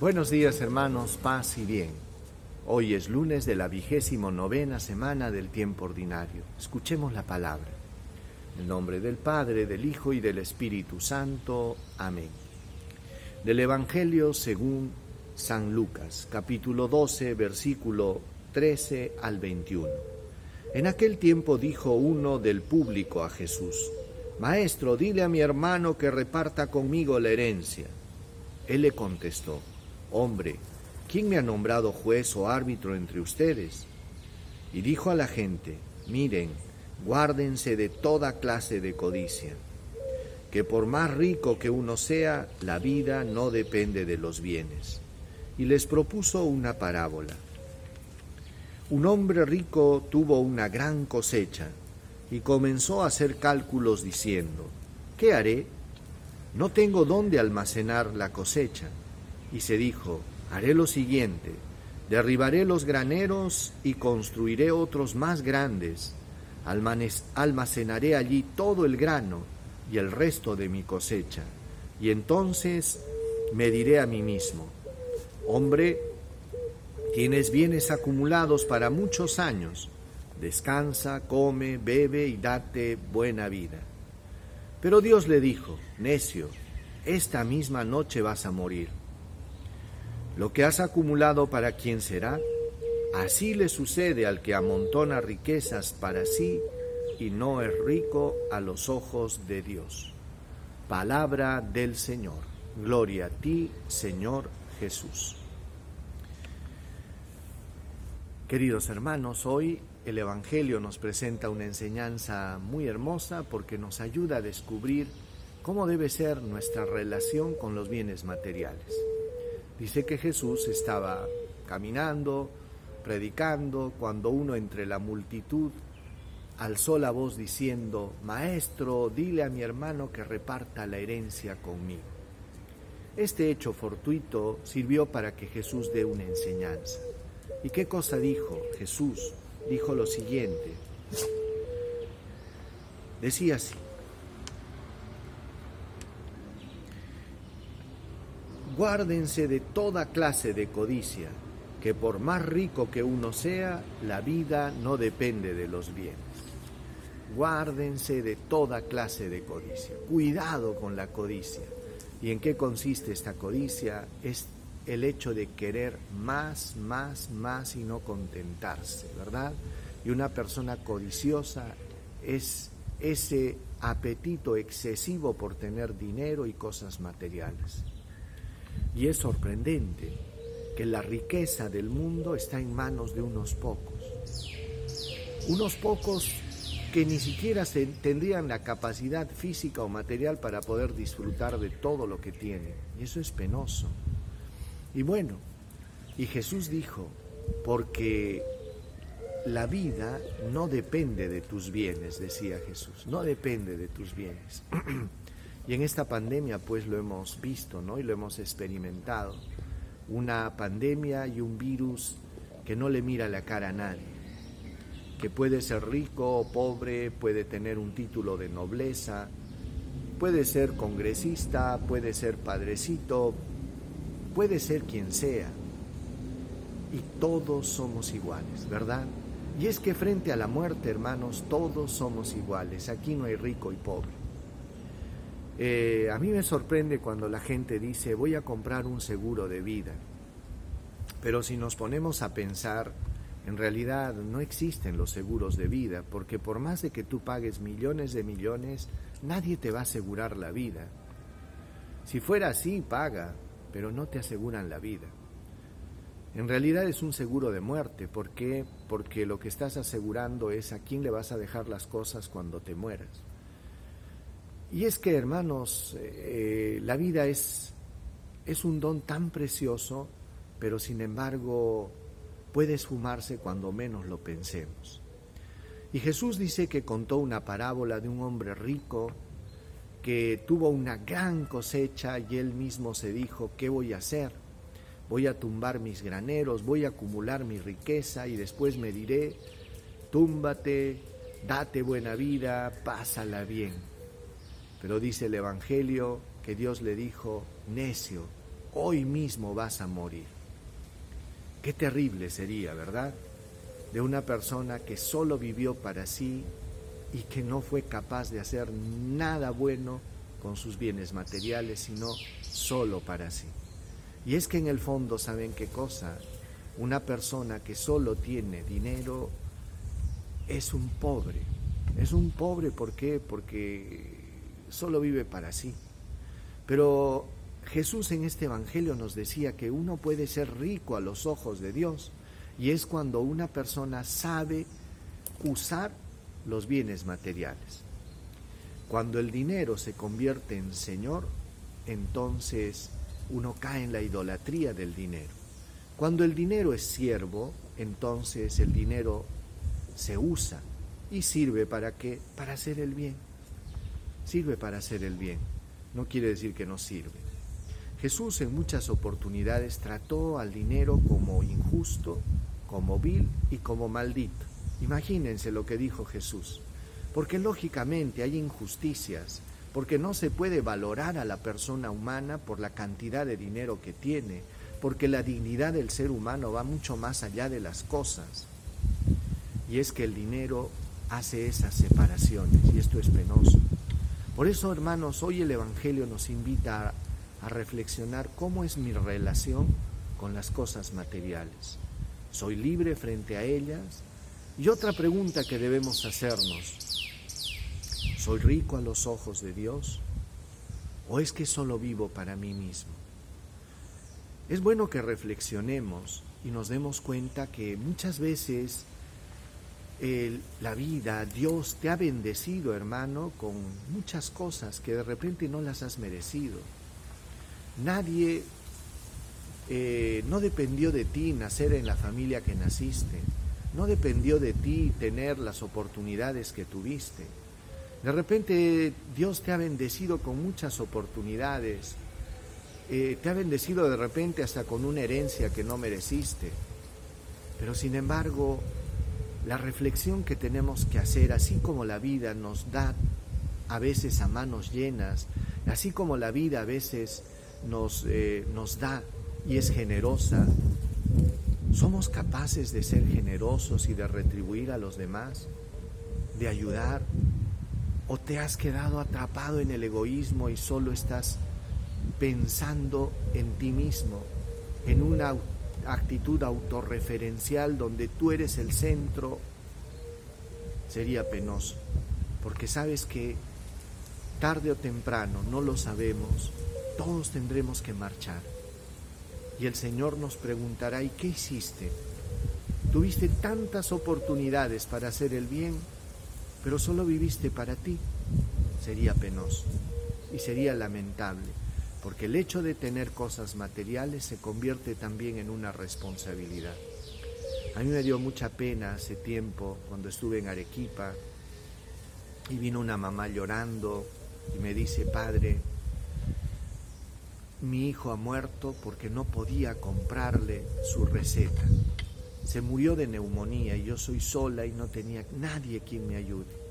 Buenos días hermanos, paz y bien. Hoy es lunes de la vigésimo novena semana del tiempo ordinario. Escuchemos la palabra. En nombre del Padre, del Hijo y del Espíritu Santo. Amén. Del Evangelio según San Lucas, capítulo 12, versículo 13 al 21. En aquel tiempo dijo uno del público a Jesús, Maestro, dile a mi hermano que reparta conmigo la herencia. Él le contestó, Hombre, ¿quién me ha nombrado juez o árbitro entre ustedes? Y dijo a la gente, miren, guárdense de toda clase de codicia, que por más rico que uno sea, la vida no depende de los bienes. Y les propuso una parábola. Un hombre rico tuvo una gran cosecha y comenzó a hacer cálculos diciendo, ¿qué haré? No tengo dónde almacenar la cosecha y se dijo, haré lo siguiente, derribaré los graneros y construiré otros más grandes, almacenaré allí todo el grano y el resto de mi cosecha, y entonces me diré a mí mismo, hombre, tienes bienes acumulados para muchos años, descansa, come, bebe y date buena vida. Pero Dios le dijo, necio, esta misma noche vas a morir lo que has acumulado para quién será, así le sucede al que amontona riquezas para sí y no es rico a los ojos de Dios. Palabra del Señor. Gloria a ti, Señor Jesús. Queridos hermanos, hoy el Evangelio nos presenta una enseñanza muy hermosa porque nos ayuda a descubrir cómo debe ser nuestra relación con los bienes materiales. Dice que Jesús estaba caminando, predicando, cuando uno entre la multitud alzó la voz diciendo, Maestro, dile a mi hermano que reparta la herencia conmigo. Este hecho fortuito sirvió para que Jesús dé una enseñanza. ¿Y qué cosa dijo Jesús? Dijo lo siguiente. Decía así, Guárdense de toda clase de codicia, que por más rico que uno sea, la vida no depende de los bienes. Guárdense de toda clase de codicia. Cuidado con la codicia. ¿Y en qué consiste esta codicia? Es el hecho de querer más, más, más y no contentarse, ¿verdad? Y una persona codiciosa es ese apetito excesivo por tener dinero y cosas materiales. Y es sorprendente que la riqueza del mundo está en manos de unos pocos. Unos pocos que ni siquiera tendrían la capacidad física o material para poder disfrutar de todo lo que tienen. Y eso es penoso. Y bueno, y Jesús dijo, porque la vida no depende de tus bienes, decía Jesús, no depende de tus bienes. Y en esta pandemia pues lo hemos visto, ¿no? Y lo hemos experimentado. Una pandemia y un virus que no le mira la cara a nadie, que puede ser rico o pobre, puede tener un título de nobleza, puede ser congresista, puede ser padrecito, puede ser quien sea. Y todos somos iguales, ¿verdad? Y es que frente a la muerte, hermanos, todos somos iguales. Aquí no hay rico y pobre. Eh, a mí me sorprende cuando la gente dice voy a comprar un seguro de vida, pero si nos ponemos a pensar, en realidad no existen los seguros de vida, porque por más de que tú pagues millones de millones, nadie te va a asegurar la vida. Si fuera así, paga, pero no te aseguran la vida. En realidad es un seguro de muerte, ¿por qué? Porque lo que estás asegurando es a quién le vas a dejar las cosas cuando te mueras. Y es que, hermanos, eh, la vida es, es un don tan precioso, pero sin embargo puede esfumarse cuando menos lo pensemos. Y Jesús dice que contó una parábola de un hombre rico que tuvo una gran cosecha y él mismo se dijo, ¿qué voy a hacer? Voy a tumbar mis graneros, voy a acumular mi riqueza y después me diré, túmbate, date buena vida, pásala bien. Pero dice el Evangelio que Dios le dijo, necio, hoy mismo vas a morir. Qué terrible sería, ¿verdad? De una persona que solo vivió para sí y que no fue capaz de hacer nada bueno con sus bienes materiales, sino solo para sí. Y es que en el fondo, ¿saben qué cosa? Una persona que solo tiene dinero es un pobre. Es un pobre, ¿por qué? Porque solo vive para sí. Pero Jesús en este Evangelio nos decía que uno puede ser rico a los ojos de Dios y es cuando una persona sabe usar los bienes materiales. Cuando el dinero se convierte en Señor, entonces uno cae en la idolatría del dinero. Cuando el dinero es siervo, entonces el dinero se usa y sirve para qué? Para hacer el bien. Sirve para hacer el bien. No quiere decir que no sirve. Jesús en muchas oportunidades trató al dinero como injusto, como vil y como maldito. Imagínense lo que dijo Jesús. Porque lógicamente hay injusticias, porque no se puede valorar a la persona humana por la cantidad de dinero que tiene, porque la dignidad del ser humano va mucho más allá de las cosas. Y es que el dinero hace esas separaciones y esto es penoso. Por eso, hermanos, hoy el Evangelio nos invita a, reflexionar cómo es mi relación con las cosas materiales. ¿Soy libre frente a ellas? Y otra pregunta que debemos hacernos, ¿soy rico a los ojos de Dios? ¿O es que solo vivo para mí mismo? Es bueno que reflexionemos y nos demos cuenta que muchas veces la vida, Dios te ha bendecido, hermano, con muchas cosas que de repente no las has merecido. Nadie, eh, no dependió de ti nacer en la familia que naciste, no dependió de ti tener las oportunidades que tuviste. De repente Dios te ha bendecido con muchas oportunidades, eh, te ha bendecido de repente hasta con una herencia que no mereciste, pero sin embargo la reflexión que tenemos que hacer, así como la vida nos da a veces a manos llenas, así como la vida a veces nos, eh, nos da y es generosa, ¿somos capaces de ser generosos y de retribuir a los demás? ¿De ayudar? ¿O te has quedado atrapado en el egoísmo y solo estás pensando en ti mismo, en una actitud autorreferencial donde tú eres el centro, sería penoso, porque sabes que tarde o temprano, no lo sabemos, todos tendremos que marchar. Y el Señor nos preguntará, ¿y qué hiciste? Tuviste tantas oportunidades para hacer el bien, pero solo viviste para ti. Sería penoso y sería lamentable porque el hecho de tener cosas materiales se convierte también en una responsabilidad. A mí me dio mucha pena hace tiempo cuando estuve en Arequipa y vino una mamá llorando y me dice, padre, mi hijo ha muerto porque no podía comprarle su receta. Se murió de neumonía y yo soy sola y no tenía nadie quien me ayude.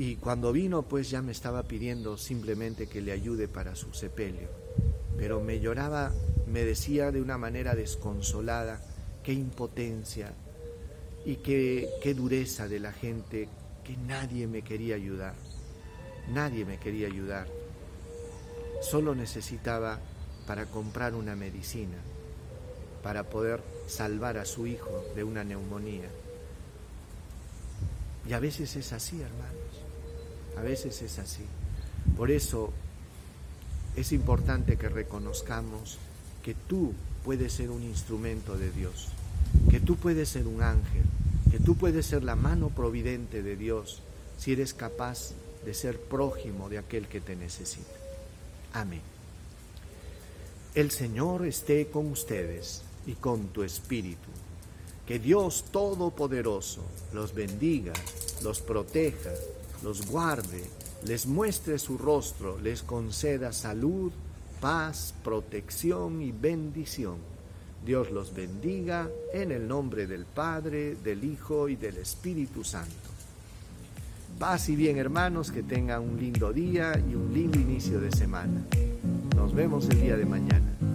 Y cuando vino, pues ya me estaba pidiendo simplemente que le ayude para su sepelio. Pero me lloraba, me decía de una manera desconsolada, qué impotencia y qué, qué dureza de la gente, que nadie me quería ayudar. Nadie me quería ayudar. Solo necesitaba para comprar una medicina, para poder salvar a su hijo de una neumonía. Y a veces es así, hermanos. A veces es así. Por eso es importante que reconozcamos que tú puedes ser un instrumento de Dios, que tú puedes ser un ángel, que tú puedes ser la mano providente de Dios si eres capaz de ser prójimo de aquel que te necesita. Amén. El Señor esté con ustedes y con tu espíritu. Que Dios Todopoderoso los bendiga, los proteja los guarde, les muestre su rostro, les conceda salud, paz, protección y bendición. Dios los bendiga en el nombre del Padre, del Hijo y del Espíritu Santo. Paz y bien hermanos, que tengan un lindo día y un lindo inicio de semana. Nos vemos el día de mañana.